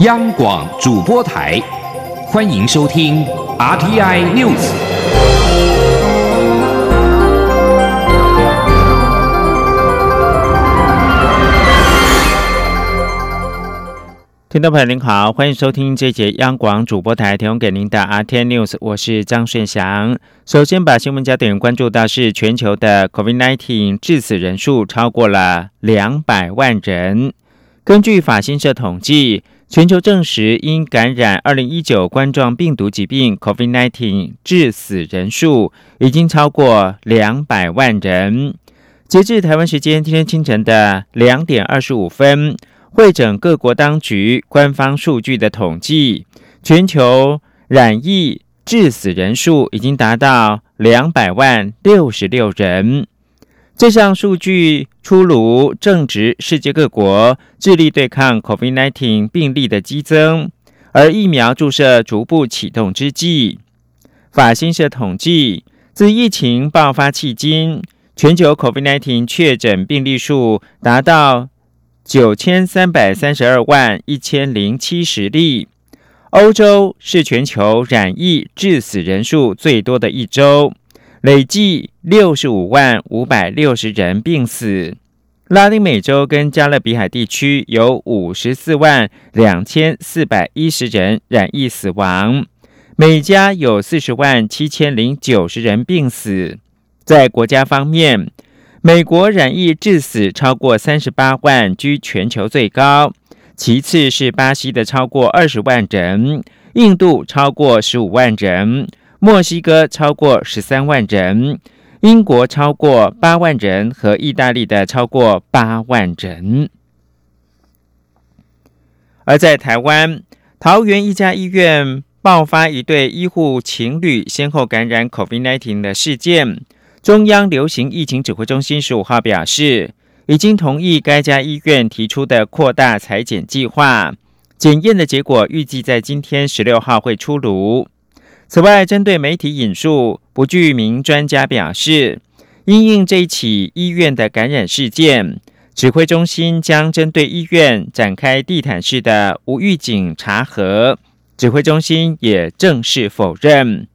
央广主播台，欢迎收听 RTI News。听众朋友您好，欢迎收听这节央广主播台提供给您的 RTI News，我是张顺祥。首先把新闻焦点关注到是全球的 COVID-19 致死人数超过了两百万人。根据法新社统计，全球证实因感染二零一九冠状病毒疾病 COVID-19 致死人数已经超过两百万人。截至台湾时间今天清晨的两点二十五分，会诊各国当局官方数据的统计，全球染疫致死人数已经达到两百万六十六人。这项数据出炉，正值世界各国致力对抗 COVID-19 病例的激增，而疫苗注射逐步启动之际。法新社统计，自疫情爆发迄今，全球 COVID-19 确诊病例数达到九千三百三十二万一千零七十例。欧洲是全球染疫致死人数最多的一周。累计六十五万五百六十人病死，拉丁美洲跟加勒比海地区有五十四万两千四百一十人染疫死亡，美加有四十万七千零九十人病死。在国家方面，美国染疫致死超过三十八万，居全球最高，其次是巴西的超过二十万人，印度超过十五万人。墨西哥超过十三万人，英国超过八万人，和意大利的超过八万人。而在台湾桃园一家医院爆发一对医护情侣先后感染 COVID-19 的事件，中央流行疫情指挥中心十五号表示，已经同意该家医院提出的扩大裁剪计划，检验的结果预计在今天十六号会出炉。此外，针对媒体引述不具名专家表示，因应这一起医院的感染事件，指挥中心将针对医院展开地毯式的无预警查核。指挥中心也正式否认。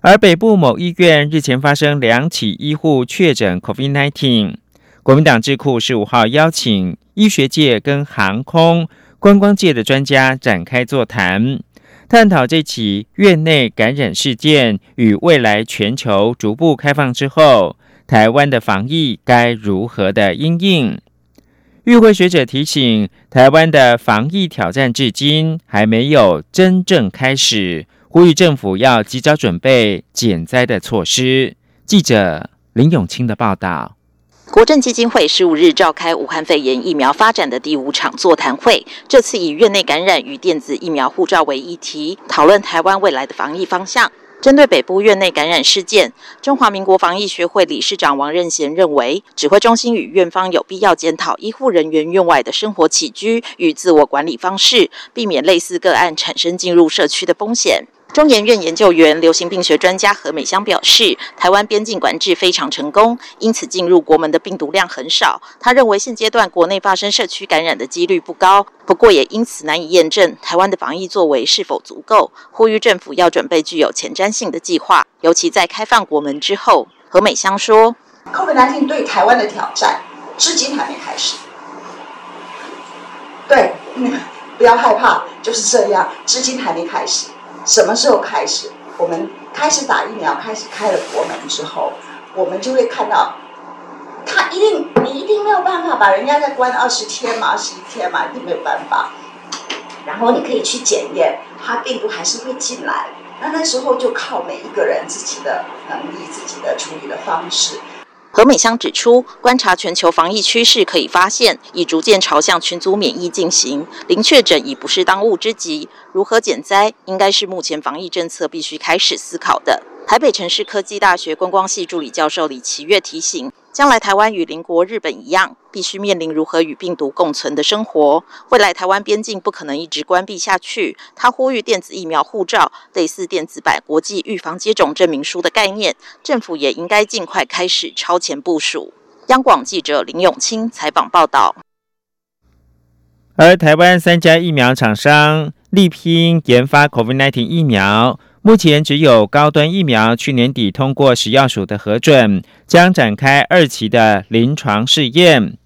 而北部某医院日前发生两起医护确诊 COVID-19，国民党智库十五号邀请医学界跟航空观光界的专家展开座谈。探讨这起院内感染事件与未来全球逐步开放之后，台湾的防疫该如何的应应？与会学者提醒，台湾的防疫挑战至今还没有真正开始，呼吁政府要及早准备减灾的措施。记者林永清的报道。国政基金会十五日召开武汉肺炎疫苗发展的第五场座谈会，这次以院内感染与电子疫苗护照为议题，讨论台湾未来的防疫方向。针对北部院内感染事件，中华民国防疫学会理事长王任贤认为，指挥中心与院方有必要检讨医护人员院外的生活起居与自我管理方式，避免类似个案产生进入社区的风险。中研院研究员、流行病学专家何美香表示，台湾边境管制非常成功，因此进入国门的病毒量很少。他认为现阶段国内发生社区感染的几率不高，不过也因此难以验证台湾的防疫作为是否足够。呼吁政府要准备具有前瞻性的计划，尤其在开放国门之后。何美香说：“COVID-19 对台湾的挑战至今还没开始。对，不要害怕，就是这样，至今还没开始。”什么时候开始？我们开始打疫苗，开始开了国门之后，我们就会看到，他一定，你一定没有办法把人家再关二十天嘛，二十一天嘛，一定没有办法。然后你可以去检验，他病毒还是会进来。那那时候就靠每一个人自己的能力、自己的处理的方式。何美香指出，观察全球防疫趋势，可以发现已逐渐朝向群组免疫进行，零确诊已不是当务之急。如何减灾，应该是目前防疫政策必须开始思考的。台北城市科技大学观光系助理教授李奇月提醒。将来台湾与邻国日本一样，必须面临如何与病毒共存的生活。未来台湾边境不可能一直关闭下去。他呼吁电子疫苗护照，类似电子版国际预防接种证明书的概念，政府也应该尽快开始超前部署。央广记者林永清采访报道。而台湾三家疫苗厂商力拼研发 COVID-19 疫苗，目前只有高端疫苗去年底通过食药署的核准，将展开二期的临床试验。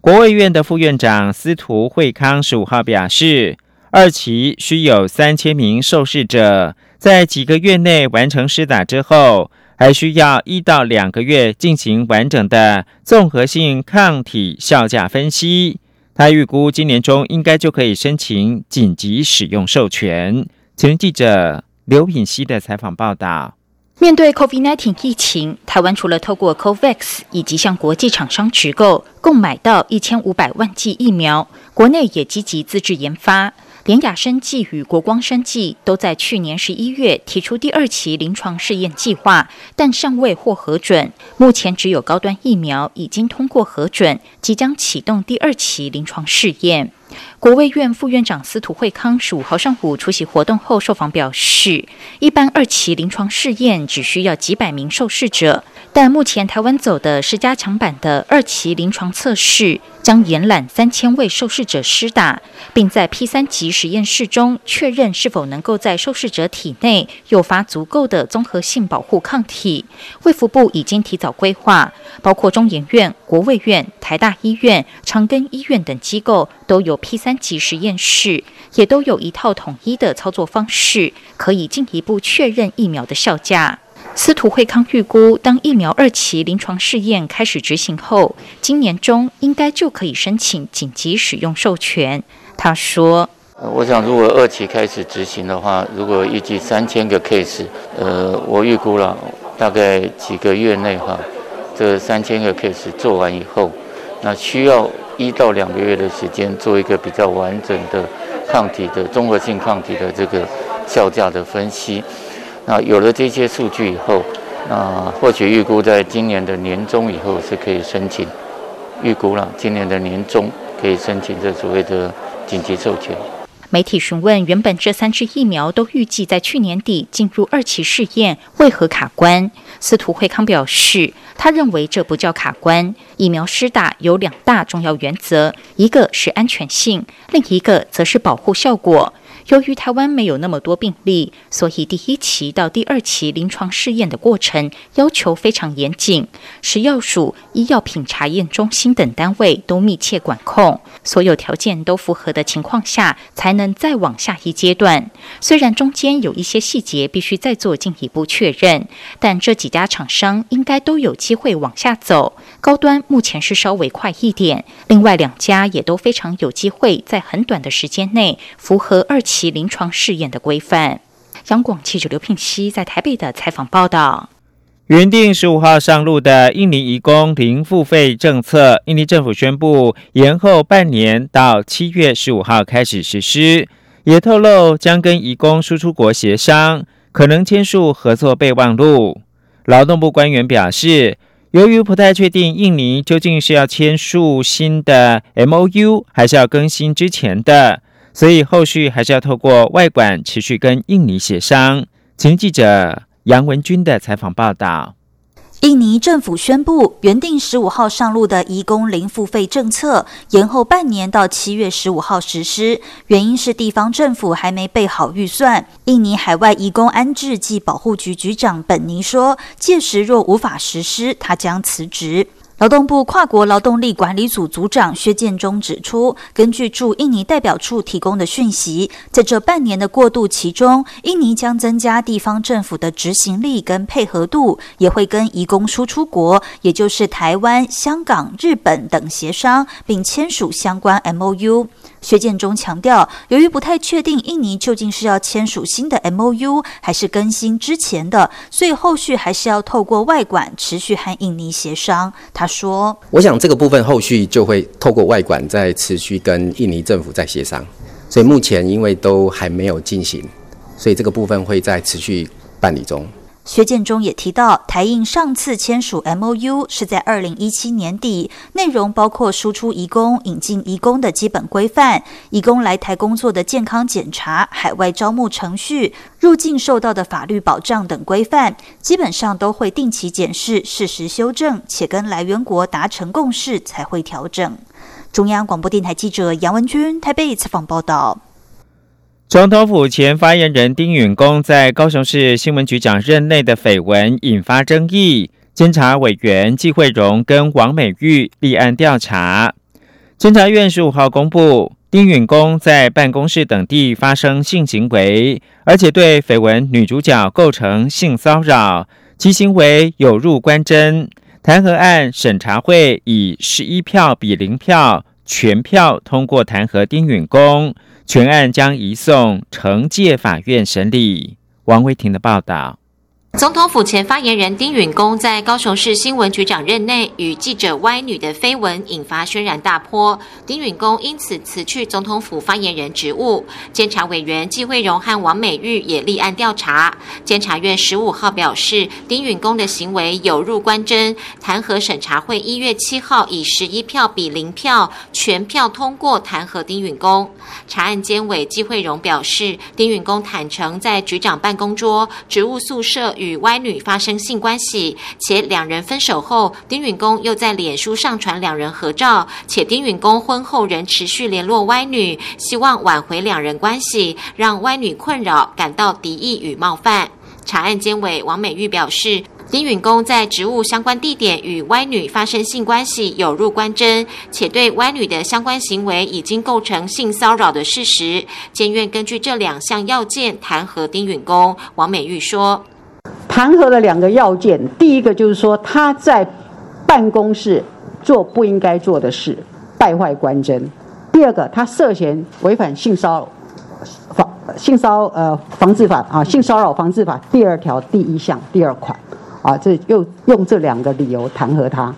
国卫院的副院长司徒惠康十五号表示，二期需有三千名受试者在几个月内完成施打之后，还需要一到两个月进行完整的综合性抗体效价分析。他预估今年中应该就可以申请紧急使用授权。前记者刘品熙的采访报道：面对 COVID-19 疫情，台湾除了透过 COVAX 以及向国际厂商直购，共买到一千五百万剂疫苗，国内也积极自制研发。连雅生技与国光生技都在去年十一月提出第二期临床试验计划，但尚未获核准。目前只有高端疫苗已经通过核准，即将启动第二期临床试验。国卫院副院长司徒惠康十五号上午出席活动后受访表示，一般二期临床试验只需要几百名受试者，但目前台湾走的是加强版的二期临床测试。将延揽三千位受试者施打，并在 P 三级实验室中确认是否能够在受试者体内诱发足够的综合性保护抗体。卫福部已经提早规划，包括中研院、国卫院、台大医院、长庚医院等机构都有 P 三级实验室，也都有一套统一的操作方式，可以进一步确认疫苗的效价。司徒惠康预估，当疫苗二期临床试验开始执行后，今年中应该就可以申请紧急使用授权。他说：“我想，如果二期开始执行的话，如果预计三千个 case，呃，我预估了大概几个月内哈，这三千个 case 做完以后，那需要一到两个月的时间做一个比较完整的抗体的综合性抗体的这个效价的分析。”那有了这些数据以后，那或许预估在今年的年中以后是可以申请预估了。今年的年中可以申请这所谓的紧急授权。媒体询问，原本这三支疫苗都预计在去年底进入二期试验，为何卡关？司徒慧康表示，他认为这不叫卡关。疫苗施打有两大重要原则，一个是安全性，另一个则是保护效果。由于台湾没有那么多病例，所以第一期到第二期临床试验的过程要求非常严谨，食药署、医药品查验中心等单位都密切管控，所有条件都符合的情况下，才能再往下一阶段。虽然中间有一些细节必须再做进一步确认，但这几家厂商应该都有机会往下走。高端目前是稍微快一点，另外两家也都非常有机会在很短的时间内符合二期。临床试验的规范。央广记者刘聘熙在台北的采访报道：原定十五号上路的印尼移工零付费政策，印尼政府宣布延后半年，到七月十五号开始实施。也透露将跟移工输出国协商，可能签署合作备忘录。劳动部官员表示，由于不太确定印尼究竟是要签署新的 M O U，还是要更新之前的。所以后续还是要透过外管持续跟印尼协商。请记者杨文军的采访报道。印尼政府宣布，原定十五号上路的移工零付费政策延后半年到七月十五号实施，原因是地方政府还没备好预算。印尼海外移工安置暨保护局局长本尼说，届时若无法实施，他将辞职。劳动部跨国劳动力管理组组长薛建中指出，根据驻印尼代表处提供的讯息，在这半年的过渡期中，印尼将增加地方政府的执行力跟配合度，也会跟移工输出国，也就是台湾、香港、日本等协商，并签署相关 M O U。薛建中强调，由于不太确定印尼究竟是要签署新的 M O U，还是更新之前的，所以后续还是要透过外管持续和印尼协商。他说：“我想这个部分后续就会透过外管再持续跟印尼政府再协商，所以目前因为都还没有进行，所以这个部分会在持续办理中。”薛建中也提到，台印上次签署 M O U 是在二零一七年底，内容包括输出移工、引进移工的基本规范，移工来台工作的健康检查、海外招募程序、入境受到的法律保障等规范，基本上都会定期检视、适时修正，且跟来源国达成共识才会调整。中央广播电台记者杨文君台北采访报道。总统府前发言人丁允恭在高雄市新闻局长任内的绯闻引发争议，监察委员纪惠荣跟王美玉立案调查。监察院十五号公布，丁允恭在办公室等地发生性行为，而且对绯闻女主角构成性骚扰，其行为有入关侦。弹劾案审查会以十一票比零票全票通过弹劾丁允恭。全案将移送惩戒法院审理。王威婷的报道。总统府前发言人丁允恭在高雄市新闻局长任内与记者歪女的绯闻引发轩然大波，丁允恭因此辞去总统府发言人职务。监察委员纪惠荣和王美玉也立案调查。监察院十五号表示，丁允恭的行为有入关侦，弹劾审查会一月七号以十一票比零票全票通过弹劾丁允恭。查案监委纪惠荣表示，丁允恭坦诚在局长办公桌、职务宿舍。与歪女发生性关系，且两人分手后，丁允恭又在脸书上传两人合照，且丁允恭婚后仍持续联络歪女，希望挽回两人关系，让歪女困扰，感到敌意与冒犯。查案监委王美玉表示。丁允恭在职务相关地点与歪女发生性关系有入关侦，且对歪女的相关行为已经构成性骚扰的事实。监院根据这两项要件弹劾丁允恭。王美玉说。弹劾了两个要件，第一个就是说他在办公室做不应该做的事，败坏官箴；第二个，他涉嫌违反性骚扰防性骚呃防治法啊，性骚扰防治法第二条第一项第二款啊，这又用这两个理由弹劾他。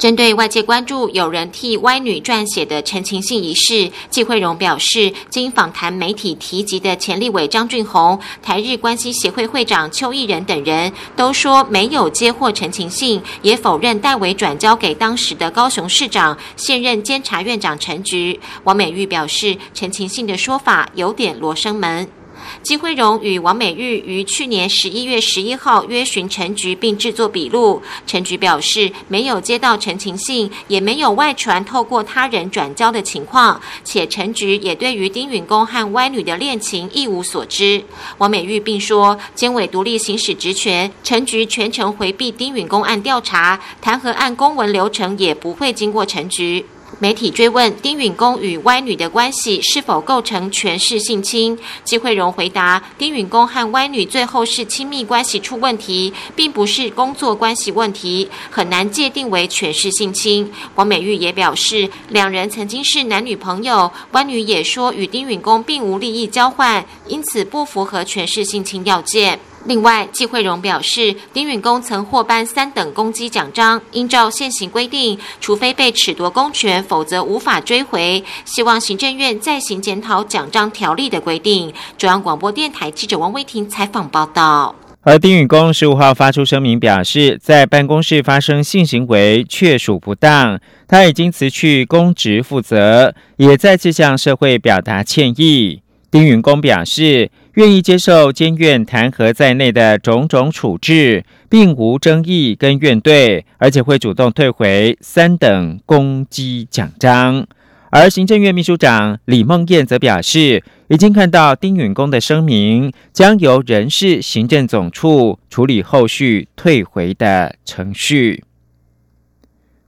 针对外界关注有人替歪女撰写的陈情信一事，季慧荣表示，经访谈媒体提及的前立委张俊宏、台日关系协会会长邱毅仁等人都说没有接获陈情信，也否认代为转交给当时的高雄市长、现任监察院长陈菊。王美玉表示，陈情信的说法有点罗生门。金惠荣与王美玉于去年十一月十一号约询陈局，并制作笔录。陈局表示没有接到陈情信，也没有外传透过他人转交的情况，且陈局也对于丁允恭和歪女的恋情一无所知。王美玉并说，监委独立行使职权，陈局全程回避丁允恭案调查，弹劾案公文流程也不会经过陈局。媒体追问丁允恭与歪女的关系是否构成权势性侵，季惠荣回答：丁允恭和歪女最后是亲密关系出问题，并不是工作关系问题，很难界定为权势性侵。王美玉也表示，两人曾经是男女朋友，歪女也说与丁允恭并无利益交换，因此不符合权势性侵要件。另外，季惠荣表示，丁允恭曾获颁三等功绩奖章，应照现行规定，除非被褫夺公权，否则无法追回。希望行政院再行检讨奖章条例的规定。中央广播电台记者王威婷采访报道。而丁允恭十五号发出声明，表示在办公室发生性行为确属不当，他已经辞去公职负责，也再次向社会表达歉意。丁允恭表示。愿意接受监院弹劾在内的种种处置，并无争议跟怨怼，而且会主动退回三等功绩奖章。而行政院秘书长李梦燕则表示，已经看到丁允恭的声明，将由人事行政总处处理后续退回的程序。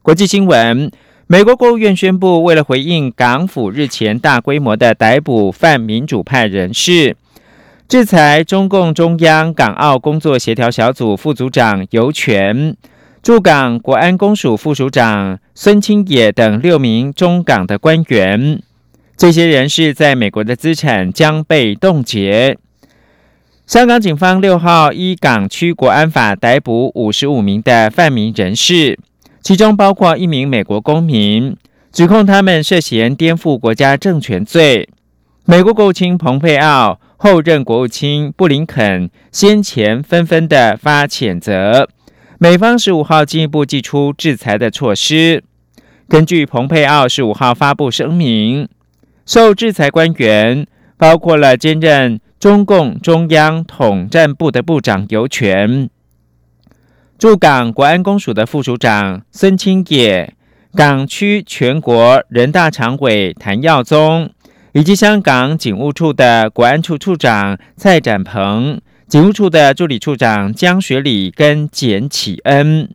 国际新闻。美国国务院宣布，为了回应港府日前大规模的逮捕泛民主派人士。制裁中共中央港澳工作协调小组副组长尤权、驻港国安公署副署长孙清野等六名中港的官员，这些人士在美国的资产将被冻结。香港警方六号依港区国安法逮捕五十五名的泛民人士，其中包括一名美国公民，指控他们涉嫌颠覆国家政权罪。美国国务卿蓬佩奥。后任国务卿布林肯先前纷纷的发谴责，美方十五号进一步祭出制裁的措施。根据蓬佩奥十五号发布声明，受制裁官员包括了兼任中共中央统战部的部长尤权、驻港国安公署的副署长孙清野、港区全国人大常委谭耀宗，以及香港警务处的国安处处长蔡展鹏、警务处的助理处长江学礼跟简启恩。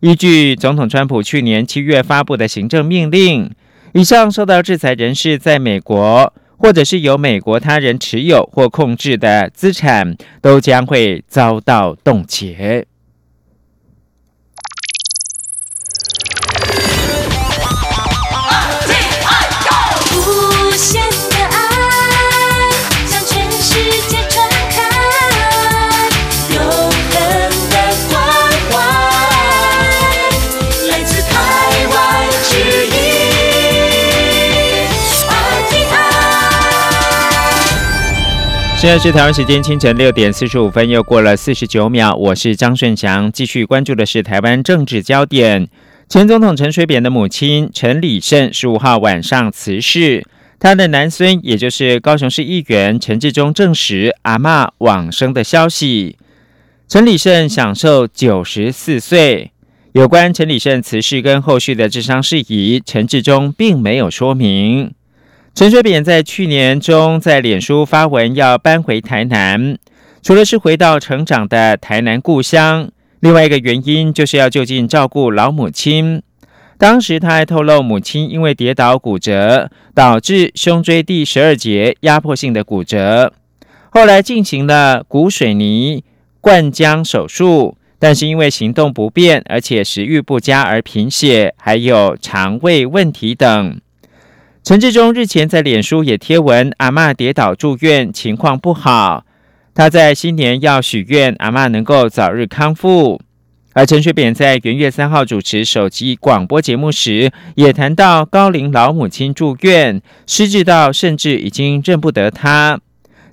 依据总统川普去年七月发布的行政命令，以上受到制裁人士在美国或者是由美国他人持有或控制的资产，都将会遭到冻结。现在是台湾时间清晨六点四十五分，又过了四十九秒。我是张顺祥，继续关注的是台湾政治焦点。前总统陈水扁的母亲陈李胜十五号晚上辞世，他的男孙，也就是高雄市议员陈志忠证实阿妈往生的消息。陈李胜享受九十四岁。有关陈李胜辞世跟后续的治伤事宜，陈志忠并没有说明。陈水扁在去年中在脸书发文要搬回台南，除了是回到成长的台南故乡，另外一个原因就是要就近照顾老母亲。当时他还透露，母亲因为跌倒骨折，导致胸椎第十二节压迫性的骨折，后来进行了骨水泥灌浆手术，但是因为行动不便，而且食欲不佳而贫血，还有肠胃问题等。陈志忠日前在脸书也贴文，阿妈跌倒住院，情况不好。他在新年要许愿，阿妈能够早日康复。而陈水扁在元月三号主持手机广播节目时，也谈到高龄老母亲住院，失智到甚至已经认不得他。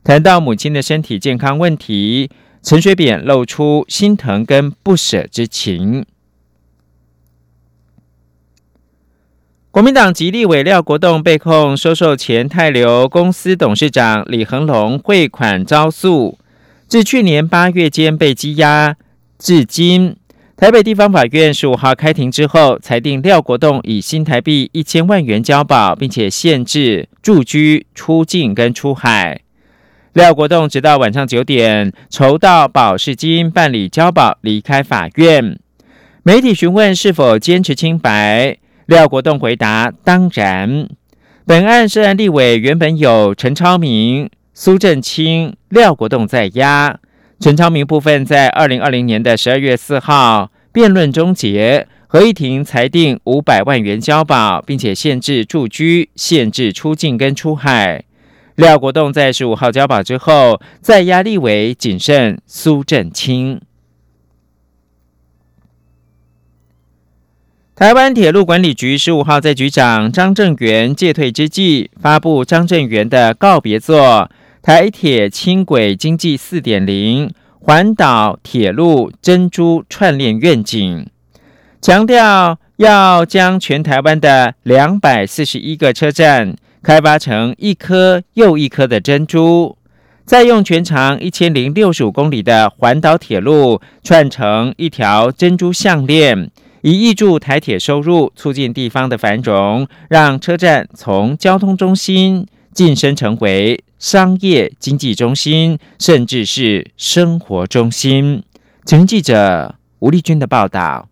谈到母亲的身体健康问题，陈水扁露出心疼跟不舍之情。国民党籍立委廖国栋被控收受前泰流公司董事长李恒龙汇款招诉，自去年八月间被羁押至今。台北地方法院十五号开庭之后，裁定廖国栋以新台币一千万元交保，并且限制住居、出境跟出海。廖国栋直到晚上九点筹到保释金办理交保，离开法院。媒体询问是否坚持清白。廖国栋回答：“当然，本案涉案立委原本有陈超明、苏振清、廖国栋在押。陈超明部分在二零二零年的十二月四号辩论终结，合议庭裁定五百万元交保，并且限制住居、限制出境跟出海。廖国栋在十五号交保之后，在押立委谨慎苏振清。”台湾铁路管理局十五号在局长张正元借退之际，发布张正元的告别作《台铁轻轨经济四点零环岛铁路珍珠串联愿景》，强调要将全台湾的两百四十一个车站开发成一颗又一颗的珍珠，再用全长一千零六十五公里的环岛铁路串成一条珍珠项链。以挹注台铁收入，促进地方的繁荣，让车站从交通中心晋升成为商业经济中心，甚至是生活中心。请记者吴丽君的报道。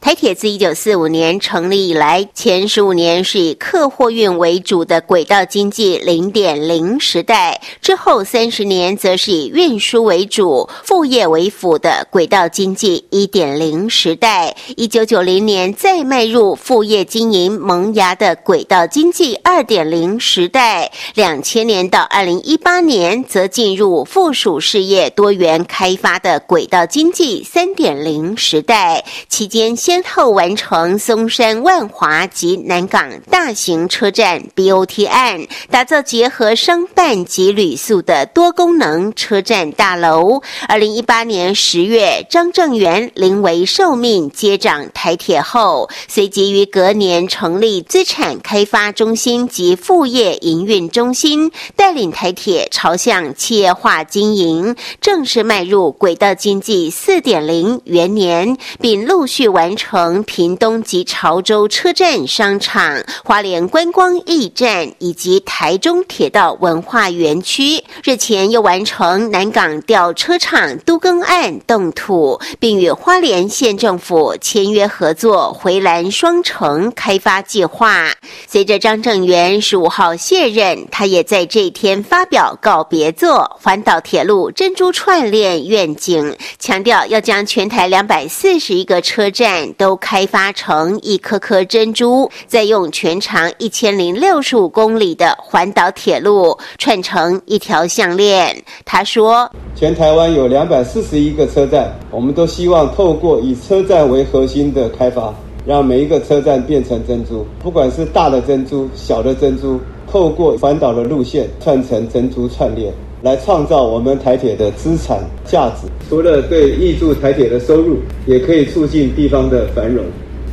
台铁自一九四五年成立以来，前十五年是以客货运为主的轨道经济零点零时代，之后三十年则是以运输为主、副业为辅的轨道经济一点零时代。一九九零年再迈入副业经营萌芽的轨道经济二点零时代，两千年到二零一八年则进入附属事业多元开发的轨道经济三点零时代，期间。先后完成松山万华及南港大型车站 BOT 案，打造结合商办及旅宿的多功能车站大楼。二零一八年十月，张正元临危受命接掌台铁后，随即于隔年成立资产开发中心及副业营运中心，带领台铁朝向企业化经营，正式迈入轨道经济四点零元年，并陆续。完成屏东及潮州车站商场、花莲观光驿站以及台中铁道文化园区。日前又完成南港吊车厂都更案动土，并与花莲县政府签约合作回蓝双城开发计划。随着张正元十五号卸任，他也在这天发表告别作《环岛铁路珍珠串链愿景》，强调要将全台两百四十一个车站都开发成一颗颗珍珠，再用全长一千零六十五公里的环岛铁路串成一条项链。他说：“全台湾有两百四十一个车站，我们都希望透过以车站为核心的开发，让每一个车站变成珍珠，不管是大的珍珠、小的珍珠，透过环岛的路线串成珍珠串链。”来创造我们台铁的资产价值，除了对挹注台铁的收入，也可以促进地方的繁荣，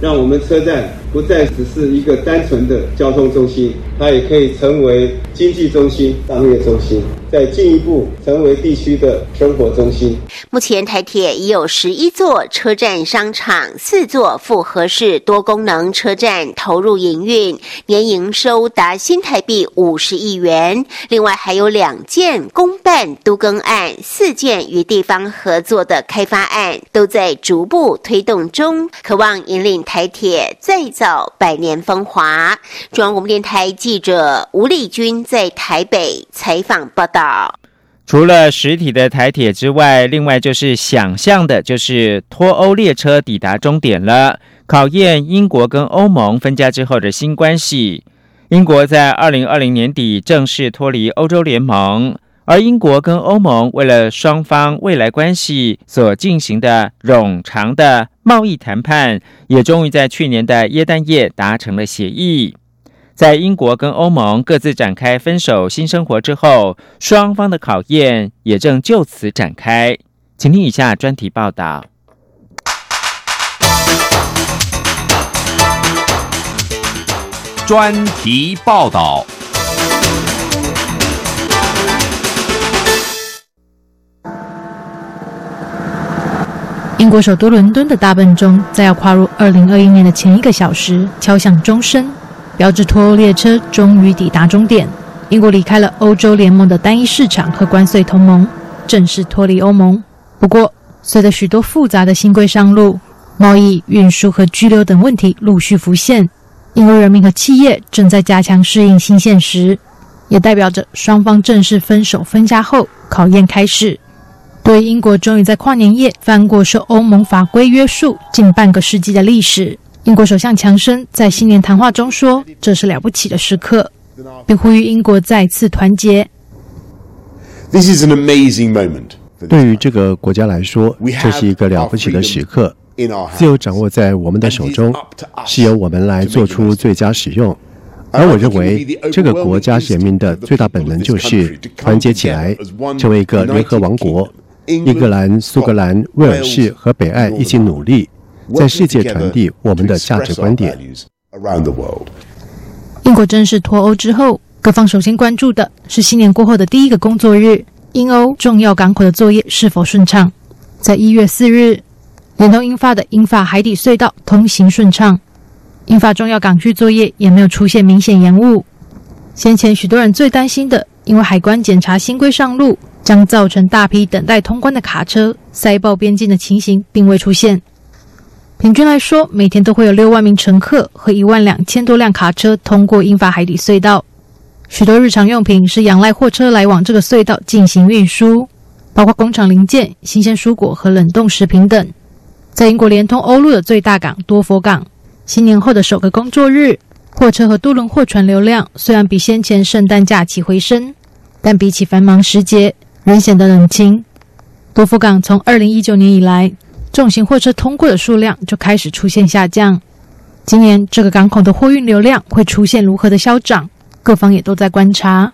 让我们车站不再只是一个单纯的交通中心，它也可以成为经济中心、商业中心。再进一步成为地区的生活中心。目前台铁已有十一座车站商场、四座复合式多功能车站投入营运，年营收达新台币五十亿元。另外还有两件公办都更案、四件与地方合作的开发案，都在逐步推动中，渴望引领台铁再造百年风华。中央广播电台记者吴丽君在台北采访报道。除了实体的台铁之外，另外就是想象的，就是脱欧列车抵达终点了，考验英国跟欧盟分家之后的新关系。英国在二零二零年底正式脱离欧洲联盟，而英国跟欧盟为了双方未来关系所进行的冗长的贸易谈判，也终于在去年的耶诞夜达成了协议。在英国跟欧盟各自展开分手新生活之后，双方的考验也正就此展开。请听以下专题报道。专题报道。英国首都伦敦的大笨钟在要跨入二零二一年的前一个小时敲响钟声。标志脱欧列车终于抵达终点。英国离开了欧洲联盟的单一市场和关税同盟，正式脱离欧盟。不过，随着许多复杂的新规上路，贸易、运输和居留等问题陆续浮现，英国人民和企业正在加强适应新现实，也代表着双方正式分手分家后考验开始。对英国终于在跨年夜翻过受欧盟法规约束近半个世纪的历史。英国首相强生在新年谈话中说：“这是了不起的时刻，并呼吁英国再次团结。” This is an amazing moment. 对于这个国家来说，这是一个了不起的时刻。自由掌握在我们的手中，是由我们来做出最佳使用。而我认为，这个国家人民的最大本能就是团结起来，成为一个联合王国。英格兰、苏格兰、威尔士和北爱一起努力。在世界传递我们的价值观点。英国正式脱欧之后，各方首先关注的是新年过后的第一个工作日，英欧重要港口的作业是否顺畅。在一月四日，连同英法的英法海底隧道通行顺畅，英法重要港区作业也没有出现明显延误。先前许多人最担心的，因为海关检查新规上路，将造成大批等待通关的卡车塞爆边境的情形，并未出现。平均来说，每天都会有六万名乘客和一万两千多辆卡车通过英法海底隧道。许多日常用品是仰赖货车来往这个隧道进行运输，包括工厂零件、新鲜蔬果和冷冻食品等。在英国连通欧陆的最大港多佛港，新年后的首个工作日，货车和渡轮货船流量虽然比先前圣诞假期回升，但比起繁忙时节仍显得冷清。多佛港从二零一九年以来。重型货车通过的数量就开始出现下降。今年这个港口的货运流量会出现如何的消长？各方也都在观察。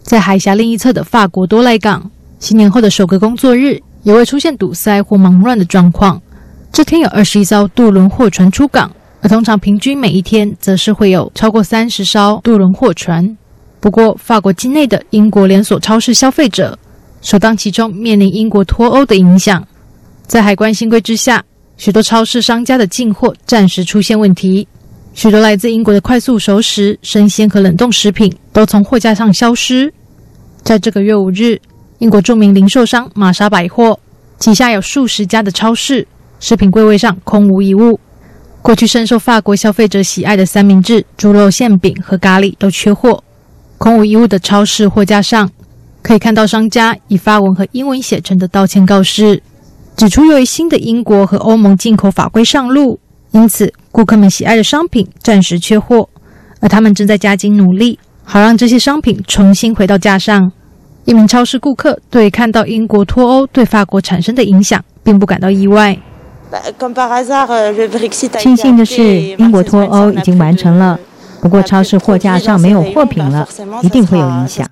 在海峡另一侧的法国多莱港，新年后的首个工作日也会出现堵塞或忙乱的状况。这天有二十一艘渡轮货船出港，而通常平均每一天则是会有超过三十艘渡轮货船。不过，法国境内的英国连锁超市消费者首当其冲面临英国脱欧的影响。在海关新规之下，许多超市商家的进货暂时出现问题，许多来自英国的快速熟食、生鲜和冷冻食品都从货架上消失。在这个月五日，英国著名零售商玛莎百货旗下有数十家的超市，食品柜位上空无一物。过去深受法国消费者喜爱的三明治、猪肉馅饼和咖喱都缺货。空无一物的超市货架上，可以看到商家以法文和英文写成的道歉告示。指出，由于新的英国和欧盟进口法规上路，因此顾客们喜爱的商品暂时缺货，而他们正在加紧努力，好让这些商品重新回到架上。一名超市顾客对看到英国脱欧对法国产生的影响并不感到意外。庆幸的是，英国脱欧已经完成了，不过超市货架上没有货品了，一定会有影响。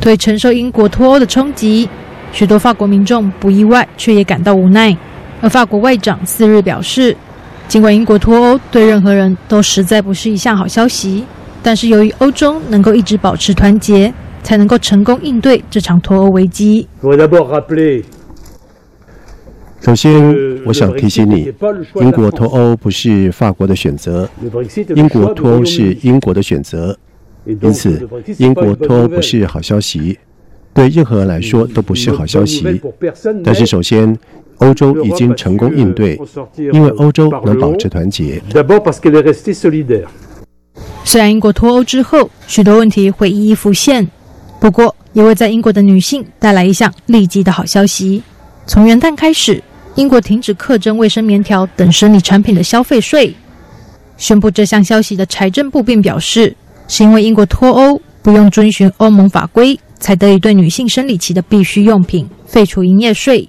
对承受英国脱欧的冲击。许多法国民众不意外，却也感到无奈。而法国外长四日表示，尽管英国脱欧对任何人都实在不是一项好消息，但是由于欧洲能够一直保持团结，才能够成功应对这场脱欧危机。首先，我想提醒你，英国脱欧不是法国的选择，英国脱欧是英国的选择，因此英国脱欧不是好消息。对任何人来说都不是好消息。但是，首先，欧洲已经成功应对，因为欧洲能保持团结。虽然英国脱欧之后，许多问题会一一浮现，不过也为在英国的女性带来一项立即的好消息：从元旦开始，英国停止课征卫生棉条等生理产品的消费税。宣布这项消息的财政部并表示，是因为英国脱欧不用遵循欧盟法规。才得以对女性生理期的必需用品废除营业税。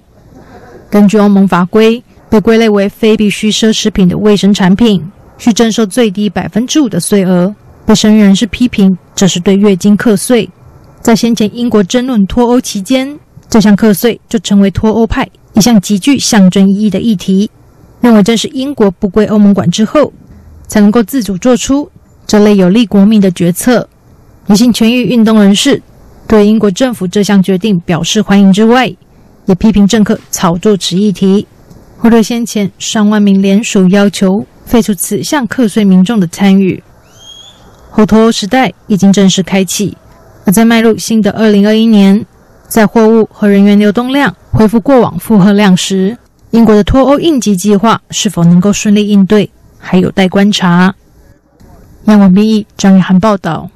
根据欧盟法规，被归类为非必需奢侈品的卫生产品，需征收最低百分之五的税额。被声援人士批评，这是对月经课税。在先前英国争论脱欧期间，这项课税就成为脱欧派一项极具象征意义的议题，认为正是英国不归欧盟管之后，才能够自主做出这类有利国民的决策。女性权益运动人士。对英国政府这项决定表示欢迎之外，也批评政客炒作此议题，或者先前上万名联署要求废除此项课税民众的参与。后脱欧时代已经正式开启，而在迈入新的二零二一年，在货物和人员流动量恢复过往负荷量时，英国的脱欧应急计划是否能够顺利应对，还有待观察。央广编译张雨涵报道。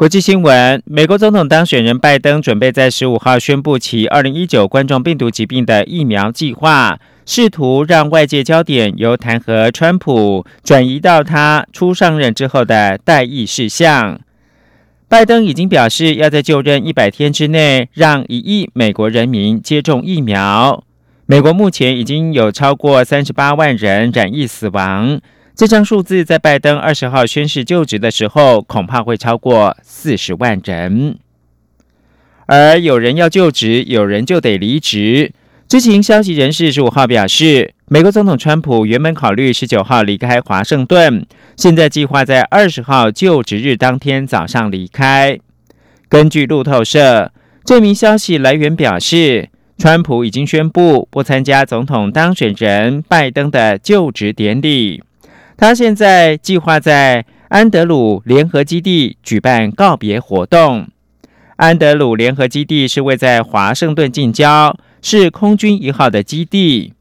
国际新闻：美国总统当选人拜登准备在十五号宣布其二零一九冠状病毒疾病的疫苗计划，试图让外界焦点由弹劾川普转移到他初上任之后的待议事项。拜登已经表示要在就任一百天之内让一亿美国人民接种疫苗。美国目前已经有超过三十八万人染疫死亡。这张数字在拜登二十号宣誓就职的时候，恐怕会超过四十万人。而有人要就职，有人就得离职。知情消息人士十五号表示，美国总统川普原本考虑十九号离开华盛顿，现在计划在二十号就职日当天早上离开。根据路透社这名消息来源表示，川普已经宣布不参加总统当选人拜登的就职典礼。他现在计划在安德鲁联合基地举办告别活动。安德鲁联合基地是位在华盛顿近郊，是空军一号的基地。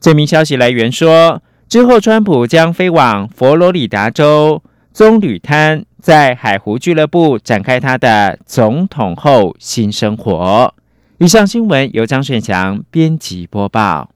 这名消息来源说，之后川普将飞往佛罗里达州棕榈滩，在海湖俱乐部展开他的总统后新生活。以上新闻由张顺祥编辑播报。